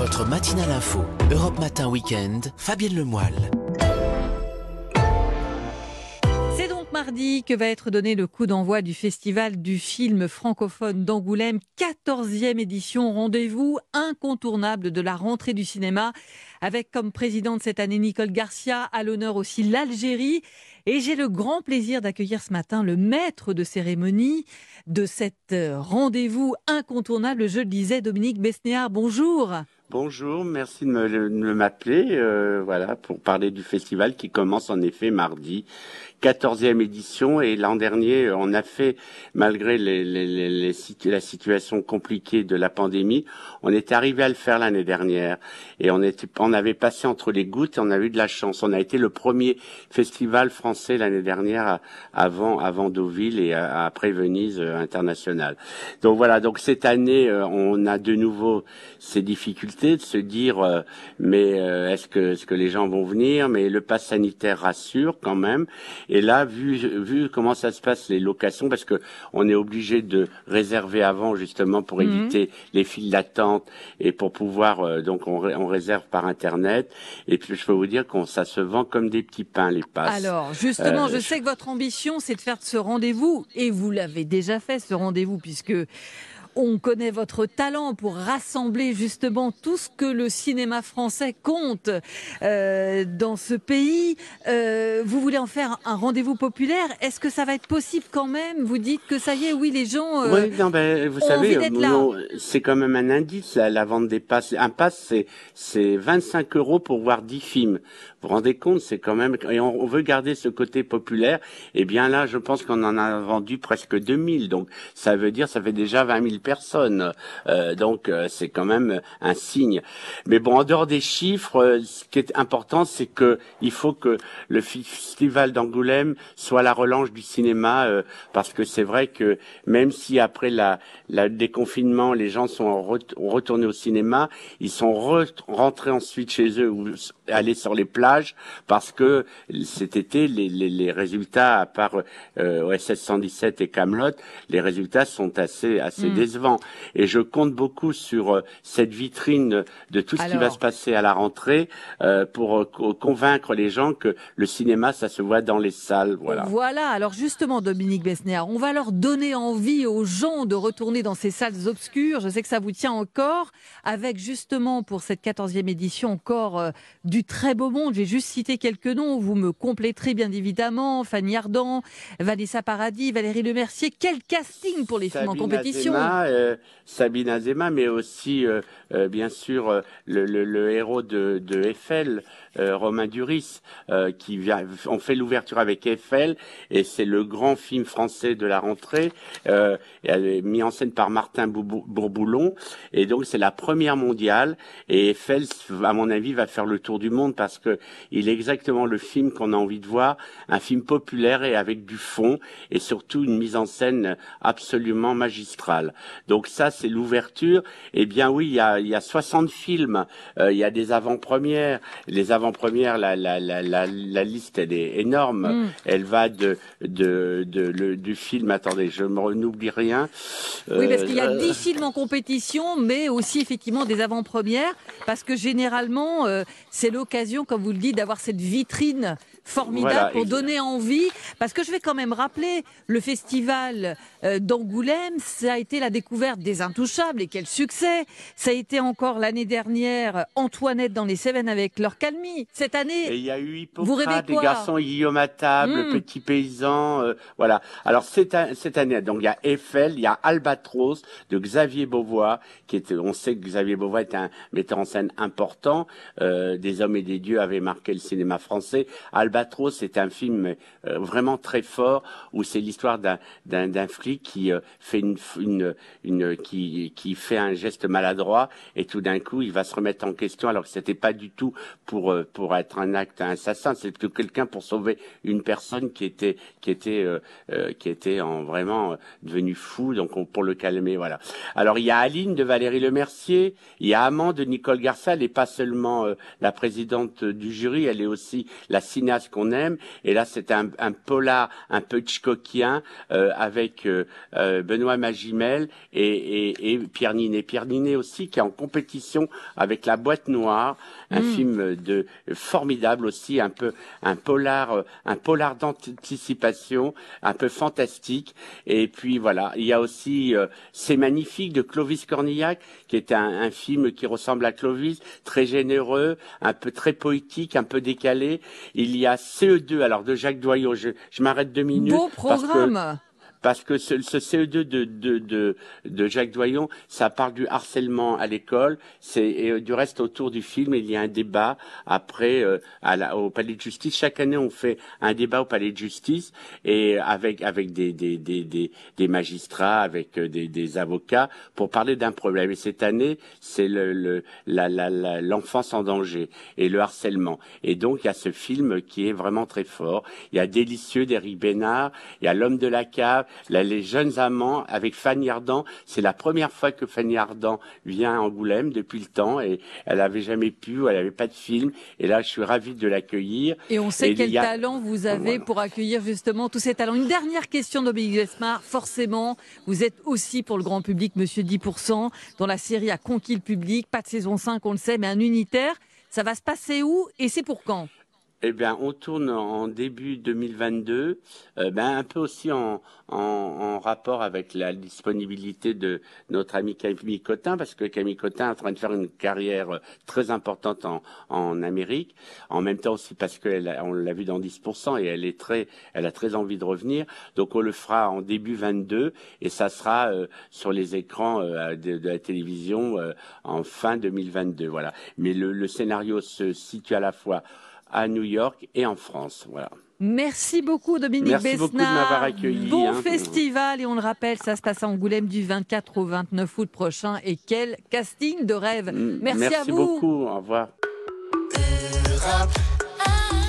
Votre matinale info, Europe Matin Weekend, Fabienne Lemoyle. C'est donc mardi que va être donné le coup d'envoi du festival du film francophone d'Angoulême, 14e édition, rendez-vous incontournable de la rentrée du cinéma, avec comme présidente cette année Nicole Garcia, à l'honneur aussi l'Algérie. Et j'ai le grand plaisir d'accueillir ce matin le maître de cérémonie de cet euh, rendez-vous incontournable, je le disais, Dominique Besnéard. Bonjour. Bonjour, merci de m'appeler, euh, voilà, pour parler du festival qui commence en effet mardi, 14e édition, et l'an dernier, euh, on a fait, malgré la situation compliquée de la pandémie, on est arrivé à le faire l'année dernière, et on on avait passé entre les gouttes, on a eu de la chance. On a été le premier festival français l'année dernière, avant, avant Deauville et après Venise euh, international. Donc voilà, donc cette année, euh, on a de nouveau ces difficultés de se dire, euh, mais est-ce que, est-ce que les gens vont venir? Mais le pass sanitaire rassure quand même. Et là, vu, vu comment ça se passe les locations, parce que on est obligé de réserver avant justement pour Mhm. éviter les files d'attente et pour pouvoir, donc on, on réserve par internet. Et puis je peux vous dire qu'on ça se vend comme des petits pains les passes. Alors, justement, Euh, je sais que votre ambition, c'est de faire de ce rendez-vous, et vous l'avez déjà fait, ce rendez-vous, puisque on connaît votre talent pour rassembler justement tout ce que le cinéma français compte euh, dans ce pays. Euh, vous voulez en faire un rendez-vous populaire? Est-ce que ça va être possible quand même? Vous dites que ça y est, oui, les gens... euh, Oui, non, ben, vous ont savez, c'est quand même un indice, la, la vente des passes. Un pass, c'est, c'est 25 euros pour voir 10 films. Vous vous rendez compte, c'est quand même, et on, on veut garder ce côté populaire. Eh bien là, je pense qu'on en a vendu presque 2000. Donc, ça veut dire, ça fait déjà 20 000 personnes. Euh, donc, euh, c'est quand même un signe. Mais bon, en dehors des chiffres, euh, ce qui est important, c'est que il faut que le festival d'Angoulême soit la relance du cinéma, euh, parce que c'est vrai que même si après la, la déconfinement, les gens sont ret- retournés au cinéma, ils sont re- rentrés ensuite chez eux ou allés sur les plages, parce que cet été, les, les, les résultats, à part euh, OSS 117 et Camelot, les résultats sont assez assez Mm. Et je compte beaucoup sur euh, cette vitrine de tout ce qui va se passer à la rentrée euh, pour euh, co- convaincre les gens que le cinéma, ça se voit dans les salles. Voilà. Voilà, alors justement, Dominique Besnéard, on va leur donner envie aux gens de retourner dans ces salles obscures. Je sais que ça vous tient encore, avec justement pour cette 14e édition encore euh, du très beau monde. J'ai juste cité quelques noms, vous me compléterez bien évidemment. Fanny Ardant, Vanessa Paradis, Valérie Lemercier. Quel casting pour les films en compétition? Euh, Sabine Azema, mais aussi euh, euh, bien sûr le, le, le héros de, de Eiffel, Romain Duris, qui vient. On fait l'ouverture avec Eiffel et c'est le grand film français de la rentrée, mis en scène par Martin Bourboulon et donc c'est la première mondiale et Eiffel, à mon avis, va faire le tour du monde parce que il est exactement le film qu'on a envie de voir, un film populaire et avec du fond et surtout une mise en scène absolument magistrale. Donc ça, c'est l'ouverture. Eh bien oui, il y a, il y a 60 films, euh, il y a des avant-premières. Les avant-premières, la, la, la, la, la liste, elle est énorme. Mm. Elle va de, de, de, le- du film, attendez, je me n'oublie rien. Oui, parce qu'il y a Euh, 10 films en compétition, mais aussi effectivement des avant-premières, parce que généralement, euh, c'est l'occasion, comme vous le dites, d'avoir cette vitrine formidable Voilà, pour donner envie. Parce que je vais quand même rappeler, le festival euh, d'Angoulême, ça a été la découverte des Intouchables, et quel succès Ça a été encore l'année dernière Antoinette dans les Cévennes avec leur calmie. Cette Et année, il y a eu Vous rêvez quoi garçons Guillaume à table, Mm. Petit Paysan, euh, voilà. Alors cette, cette année, donc il y a Eiffel, il y a Albatros de Xavier Beauvois, qui était, on sait que Xavier Beauvois est un metteur en scène important, euh, des hommes et des dieux avait marqué le cinéma français. Albatros, c'est un film euh, vraiment très fort où c'est l'histoire d'un flic qui euh, fait une une une qui qui fait un geste maladroit et tout d'un coup il va se remettre en question alors que c'était pas du tout pour euh, pour être un acte assassin, c'est plutôt quelqu'un pour sauver une personne qui était qui était qui était en vraiment devenu fou donc on, pour le calmer voilà. Alors il y a Aline de Valérie Lemercier, il y a Amand de Nicole Garcia, elle n'est pas seulement la présidente du jury, elle est aussi la cinéaste base qu'on aime. Et là, c'est un, un, polar un peu Hitchcockien euh, avec euh, euh, Benoît Magimel et, et, et, Pierre Ninet. Pierre Ninet aussi qui est en compétition avec La Boîte Noire, un mm. film de formidable aussi, un peu un polar, un polar d'anticipation, un peu fantastique. Et puis voilà, il y a aussi C'est magnifique de Clovis Cornillac, qui est un, un film qui ressemble à Clovis, très généreux, un peu très poétique, un peu décalé. Il y a CE2, alors de Jacques Doyon. Je, je m'arrête deux minutes. Beau programme parce que ce, ce CE2 de, de, de, de, Jacques Doyon, ça parle du harcèlement à l'école. C'est et euh, du reste autour du film, il y a un débat après euh, à la, au Palais de Justice. Chaque année, on fait un débat au Palais de Justice et avec avec des des, des, des, des magistrats, avec euh, des, des avocats pour parler d'un problème. Et cette année, c'est le, le la, la, l'enfance en danger et le harcèlement. Et donc il y a ce film qui est vraiment très fort. Il y a Délicieux d'Éric Bénard, il y a L'homme de la cave les jeunes amants avec Fanny Ardant. C'est la première fois que Fanny Ardant vient à Angoulême depuis le temps et elle n'avait jamais pu, elle n'avait pas de film. Et là, je suis ravi de l'accueillir. Et on sait quel talent vous avez pour accueillir justement tous ces talents. Une dernière question, Dominique Vesmar. Forcément, vous êtes aussi pour le grand public, Monsieur 10%, dont la série a conquis le public. Pas de saison 5, on le sait, mais un unitaire. Ça va se passer où et c'est pour quand? Eh bien, on tourne en début 2022, euh, ben, un peu aussi en, en, en, rapport avec la disponibilité de notre ami Camille Cotin, parce que Camille Cotin est en train de faire une carrière euh, très importante en, en Amérique, en même temps aussi parce qu'on l'a vu dans 10% et elle est très, elle a très envie de revenir. Donc on le fera en début 22 et ça sera euh, sur les écrans euh, de, de, la télévision en fin 2022. Voilà. Mais le, le scénario se situe à la fois à New York et en France. Voilà. Merci beaucoup Dominique Merci beaucoup de m'avoir accueilli. Bon hein. festival et on le rappelle, ça se passe à Angoulême du 24 au 29 août prochain et quel casting de rêve. Merci, Merci à vous. Merci beaucoup. Au revoir.